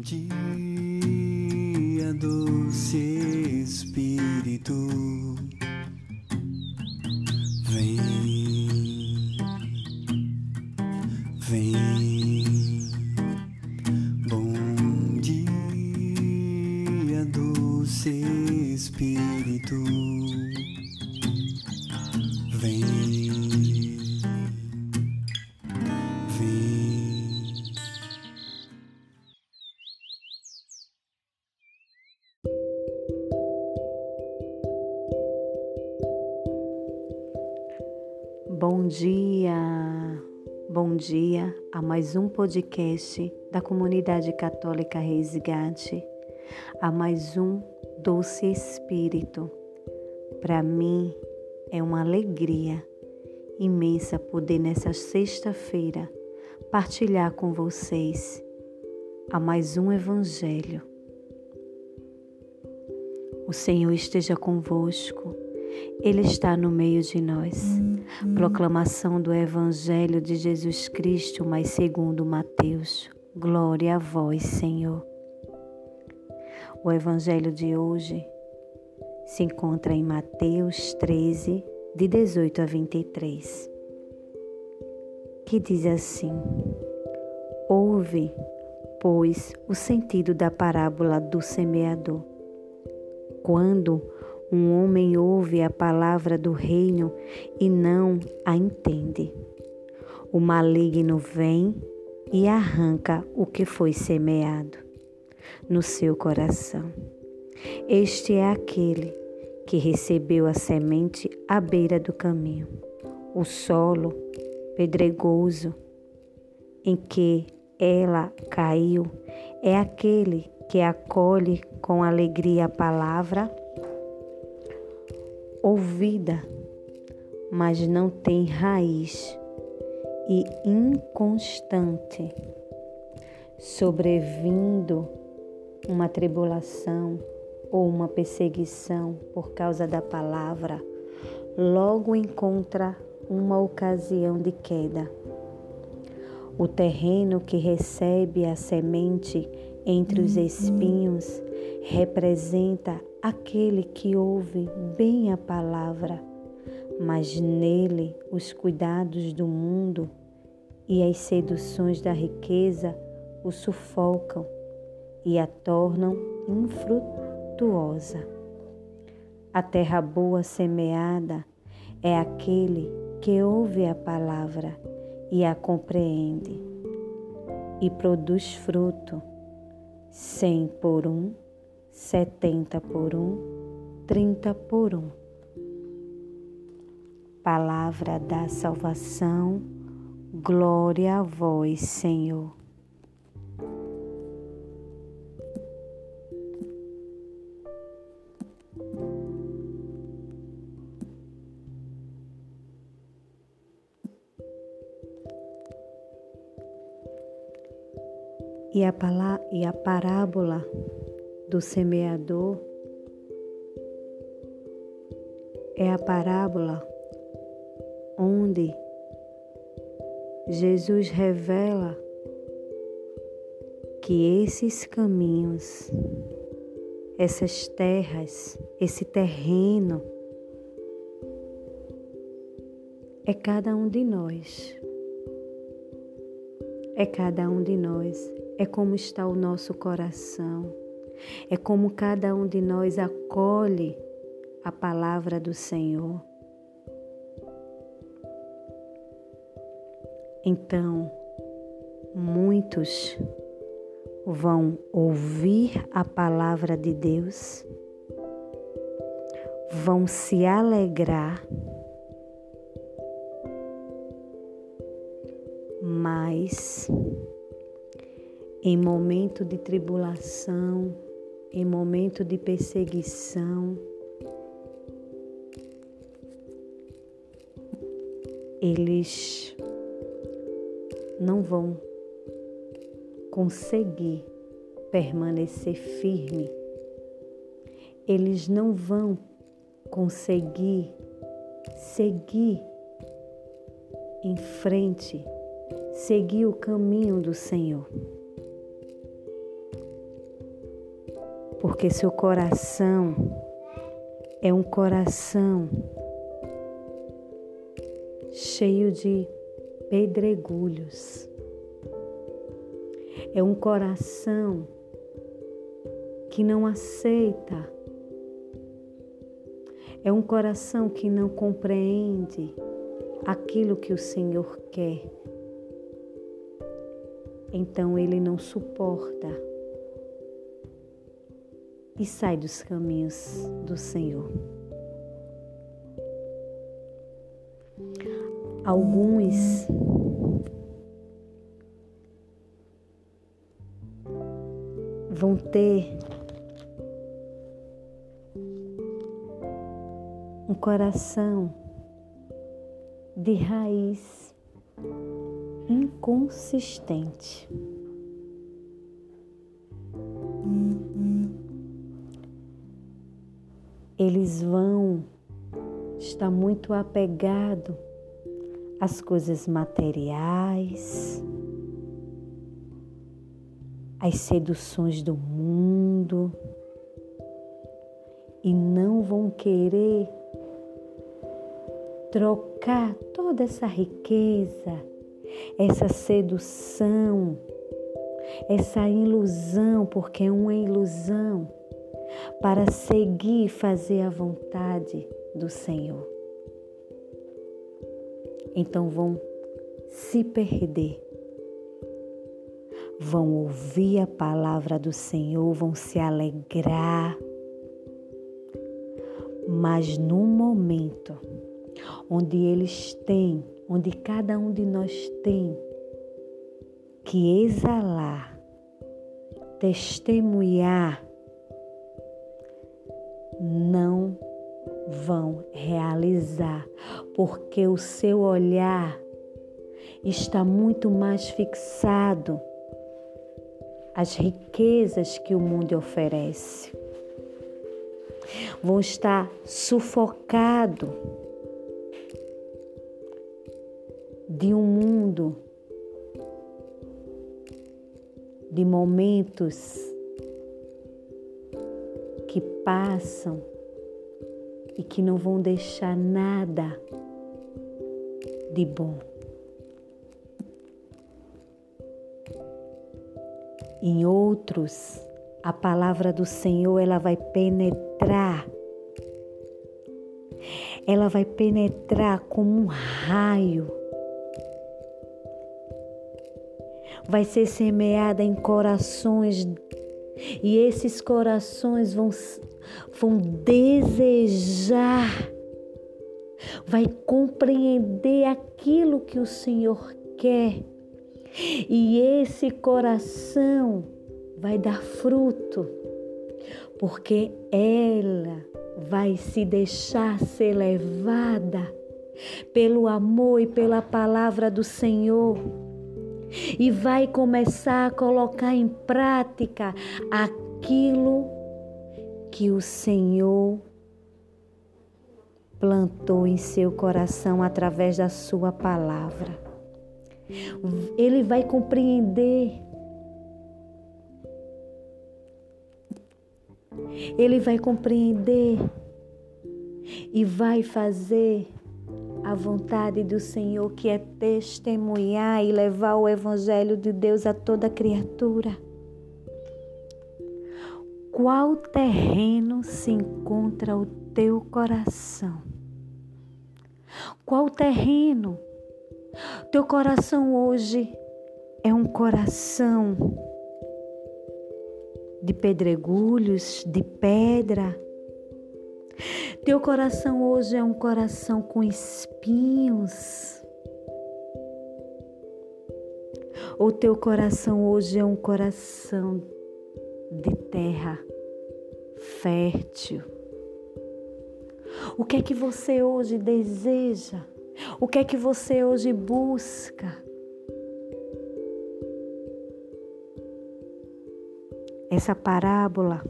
dia, doce Espírito, bom dia a mais um podcast da comunidade católica Resgate, a mais um Doce Espírito. Para mim é uma alegria imensa poder nessa sexta-feira partilhar com vocês a mais um Evangelho. O Senhor esteja convosco. Ele está no meio de nós. Proclamação do Evangelho de Jesus Cristo, mas segundo Mateus. Glória a vós, Senhor. O Evangelho de hoje se encontra em Mateus 13, de 18 a 23, que diz assim: Ouve, pois, o sentido da parábola do semeador. Quando um homem ouve a palavra do reino e não a entende. O maligno vem e arranca o que foi semeado no seu coração. Este é aquele que recebeu a semente à beira do caminho. O solo pedregoso em que ela caiu é aquele que acolhe com alegria a palavra ouvida, mas não tem raiz e inconstante, sobrevindo uma tribulação ou uma perseguição por causa da palavra, logo encontra uma ocasião de queda. O terreno que recebe a semente entre os espinhos representa aquele que ouve bem a palavra, mas nele os cuidados do mundo e as seduções da riqueza o sufocam e a tornam infrutuosa. A terra boa semeada é aquele que ouve a palavra e a compreende e produz fruto, cem por um, setenta por um, trinta por um. Palavra da salvação, glória a vós, Senhor. E a, e a parábola do semeador é a parábola onde Jesus revela que esses caminhos, essas terras, esse terreno é cada um de nós. É cada um de nós. É como está o nosso coração. É como cada um de nós acolhe a palavra do Senhor. Então, muitos vão ouvir a palavra de Deus, vão se alegrar, mas em momento de tribulação, em momento de perseguição, eles não vão conseguir permanecer firme. Eles não vão conseguir seguir em frente, seguir o caminho do Senhor. Porque seu coração é um coração cheio de pedregulhos. É um coração que não aceita. É um coração que não compreende aquilo que o Senhor quer. Então ele não suporta e sai dos caminhos do Senhor. Alguns vão ter um coração de raiz inconsistente. Eles vão estar muito apegados às coisas materiais, às seduções do mundo e não vão querer trocar toda essa riqueza, essa sedução, essa ilusão, porque é uma ilusão, para seguir e fazer a vontade do Senhor. Então vão se perder, vão ouvir a palavra do Senhor, vão se alegrar, mas no momento onde eles têm, onde cada um de nós tem que exalar, testemunhar, não vão realizar, porque o seu olhar está muito mais fixado às riquezas que o mundo oferece. Vão estar sufocado de um mundo de momentos que passam e que não vão deixar nada de bom. Em outros, a palavra do Senhor ela vai penetrar. Ela vai penetrar como um raio vai ser semeada em corações e esses corações vão, vão desejar, vai compreender aquilo que o Senhor quer. E esse coração vai dar fruto, porque ela vai se deixar ser levada pelo amor e pela palavra do Senhor e vai começar a colocar em prática aquilo que o Senhor plantou em seu coração através da sua palavra. Ele vai compreender. Ele vai compreender e vai fazer a vontade do Senhor, que é testemunhar e levar o Evangelho de Deus a toda criatura. Qual terreno se encontra o teu coração? Qual terreno? Teu coração hoje é um coração de pedregulhos, de pedra teu coração hoje é um coração com espinhos. Ou teu coração hoje é um coração de terra fértil. O que é que você hoje deseja? O que é que você hoje busca? Essa parábola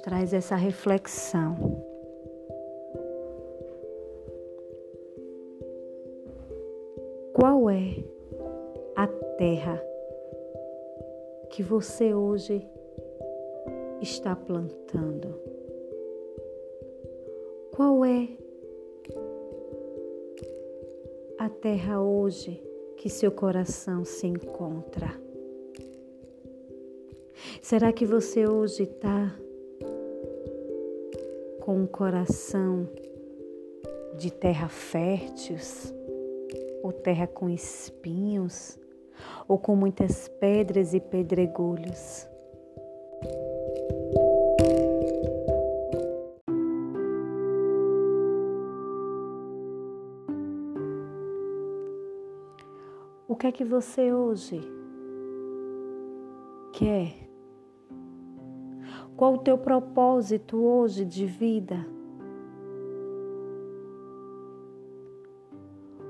traz essa reflexão. Qual é a terra que você hoje está plantando? Qual é a terra hoje que seu coração se encontra? Será que você hoje está com um coração de terra férteis, ou terra com espinhos, ou com muitas pedras e pedregulhos? O que é que você hoje quer? Qual o teu propósito hoje de vida?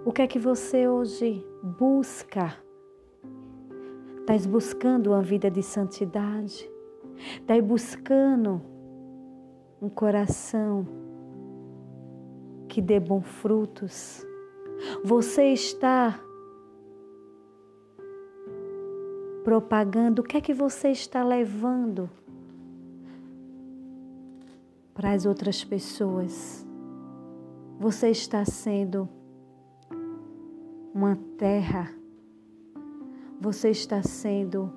O que é que você hoje busca? Estás buscando uma vida de santidade? Estás buscando um coração que dê bons frutos? Você está propagando? O que é que você está levando? Para as outras pessoas. Você está sendo uma terra, você está sendo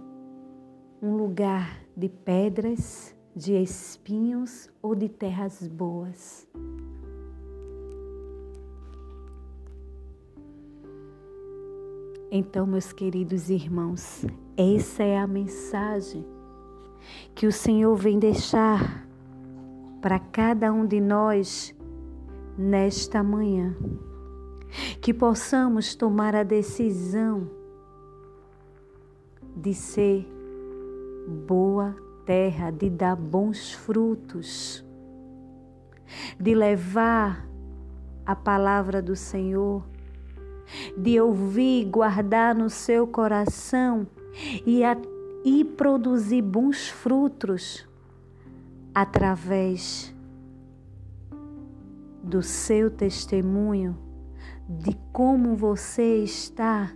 um lugar de pedras, de espinhos ou de terras boas. Então, meus queridos irmãos, essa é a mensagem que o Senhor vem deixar para cada um de nós nesta manhã. Que possamos tomar a decisão de ser boa terra, de dar bons frutos, de levar a palavra do Senhor, de ouvir, guardar no seu coração e, a, e produzir bons frutos através do seu testemunho de como você está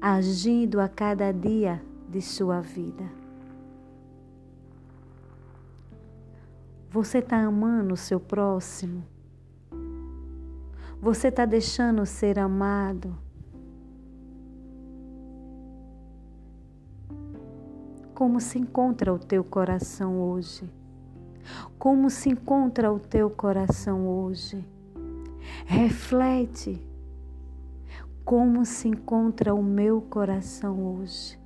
agindo a cada dia de sua vida. Você está amando o seu próximo? Você está deixando ser amado? Como se encontra o teu coração hoje? Como se encontra o teu coração hoje? Reflete como se encontra o meu coração hoje.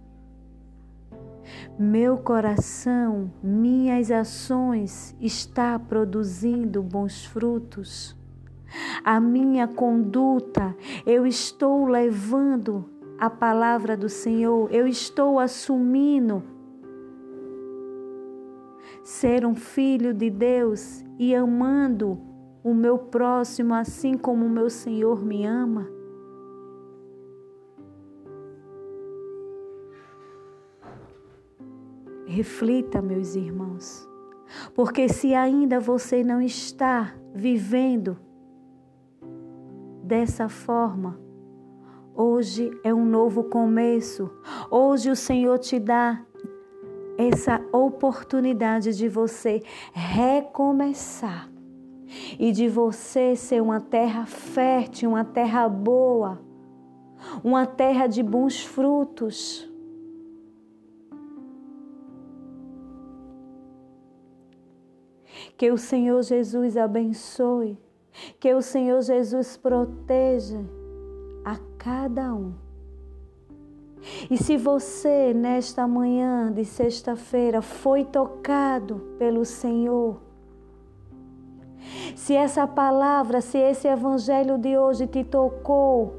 Meu coração, minhas ações está produzindo bons frutos. A minha conduta, eu estou levando a palavra do Senhor, eu estou assumindo ser um filho de Deus e amando o meu próximo assim como o meu Senhor me ama? Reflita, meus irmãos, porque se ainda você não está vivendo dessa forma, hoje é um novo começo. Hoje o Senhor te dá essa oportunidade de você recomeçar e de você ser uma terra fértil, uma terra boa, uma terra de bons frutos. Que o Senhor Jesus abençoe, que o Senhor Jesus proteja a cada um e se você, nesta manhã de sexta-feira, foi tocado pelo Senhor, se essa palavra, se esse evangelho de hoje te tocou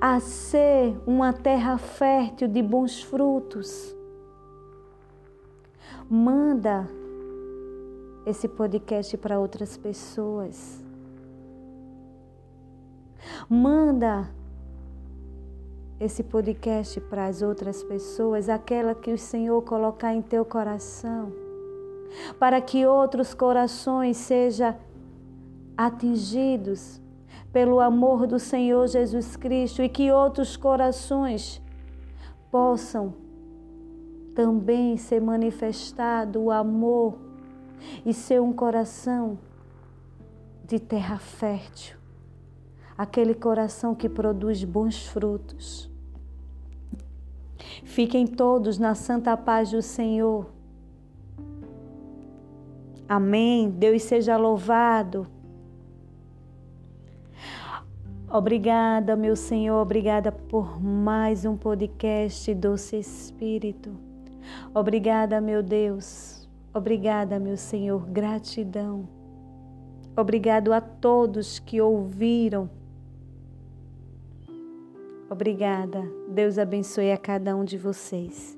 a ser uma terra fértil de bons frutos, manda esse podcast para outras pessoas. Manda esse podcast para as outras pessoas, aquela que o Senhor colocar em teu coração, para que outros corações sejam atingidos pelo amor do Senhor Jesus Cristo e que outros corações possam também ser manifestado o amor e ser um coração de terra fértil, aquele coração que produz bons frutos. Fiquem todos na santa paz do Senhor. Amém. Deus seja louvado. Obrigada, meu Senhor, obrigada por mais um podcast Doce Espírito. Obrigada, meu Deus. Obrigada, meu Senhor. Gratidão. Obrigado a todos que ouviram. Obrigada. Deus abençoe a cada um de vocês.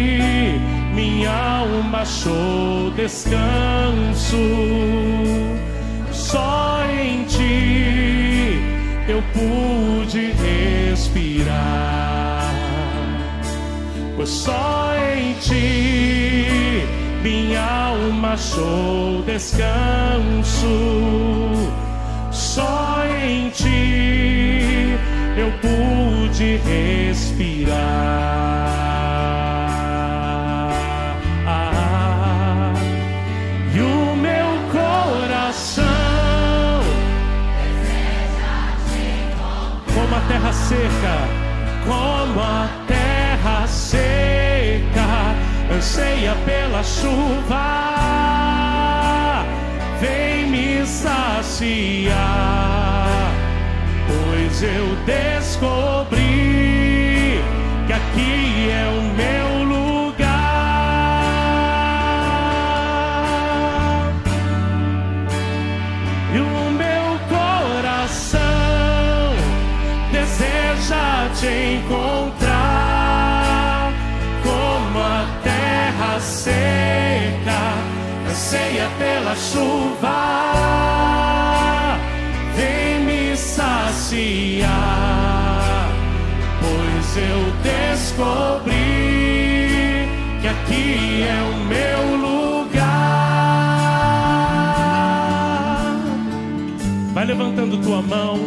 minha alma achou descanso. Só em ti eu pude respirar. Pois só em ti minha alma achou descanso. Só em ti eu pude respirar. Seca, como a terra seca, anseia pela chuva, vem me saciar, pois eu descobri pela chuva. Vem me saciar, pois eu descobri que aqui é o meu lugar. Vai levantando tua mão,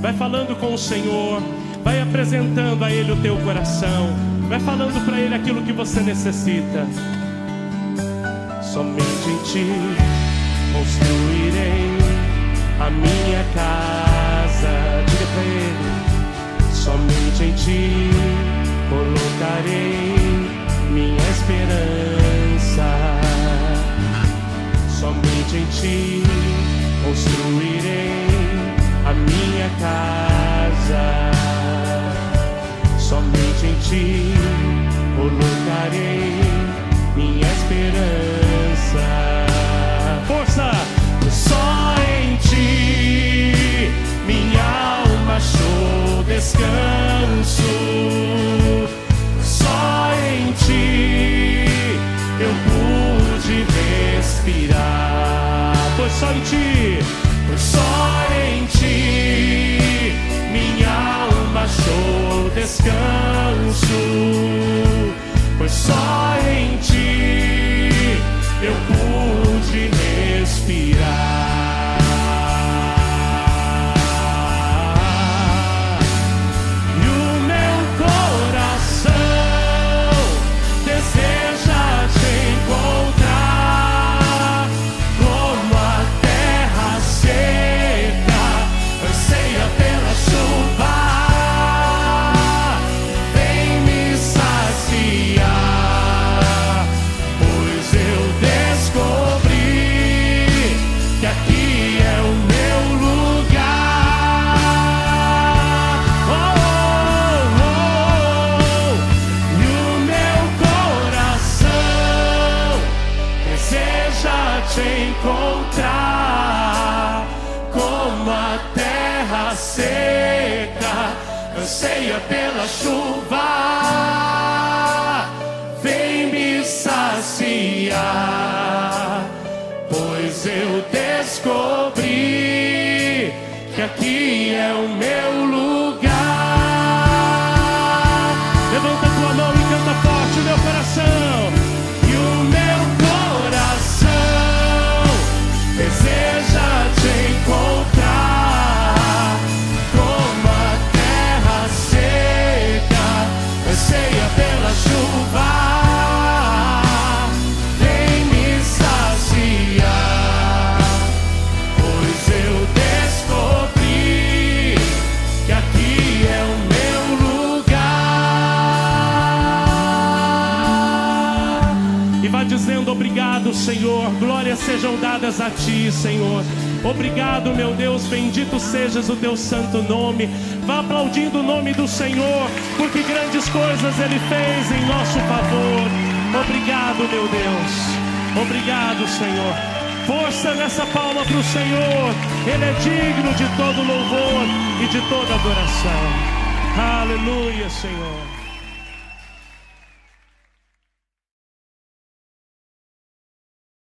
vai falando com o Senhor, vai apresentando a Ele o teu coração, vai falando para Ele aquilo que você necessita. Somente em Ti construirei a minha casa. Diga para Ele. Somente em Ti colocarei minha esperança. Somente em Ti construirei a minha casa. Somente em Ti colocarei anseia pela chuva, vem me saciar, pois eu descobri que aqui é o meu lugar. Senhor. Glórias sejam dadas a ti, Senhor. Obrigado, meu Deus, bendito sejas o teu santo nome. Vá aplaudindo o nome do Senhor, porque grandes coisas ele fez em nosso favor. Obrigado, meu Deus. Obrigado, Senhor. Força nessa palma para o Senhor. Ele é digno de todo louvor e de toda adoração. Aleluia, Senhor.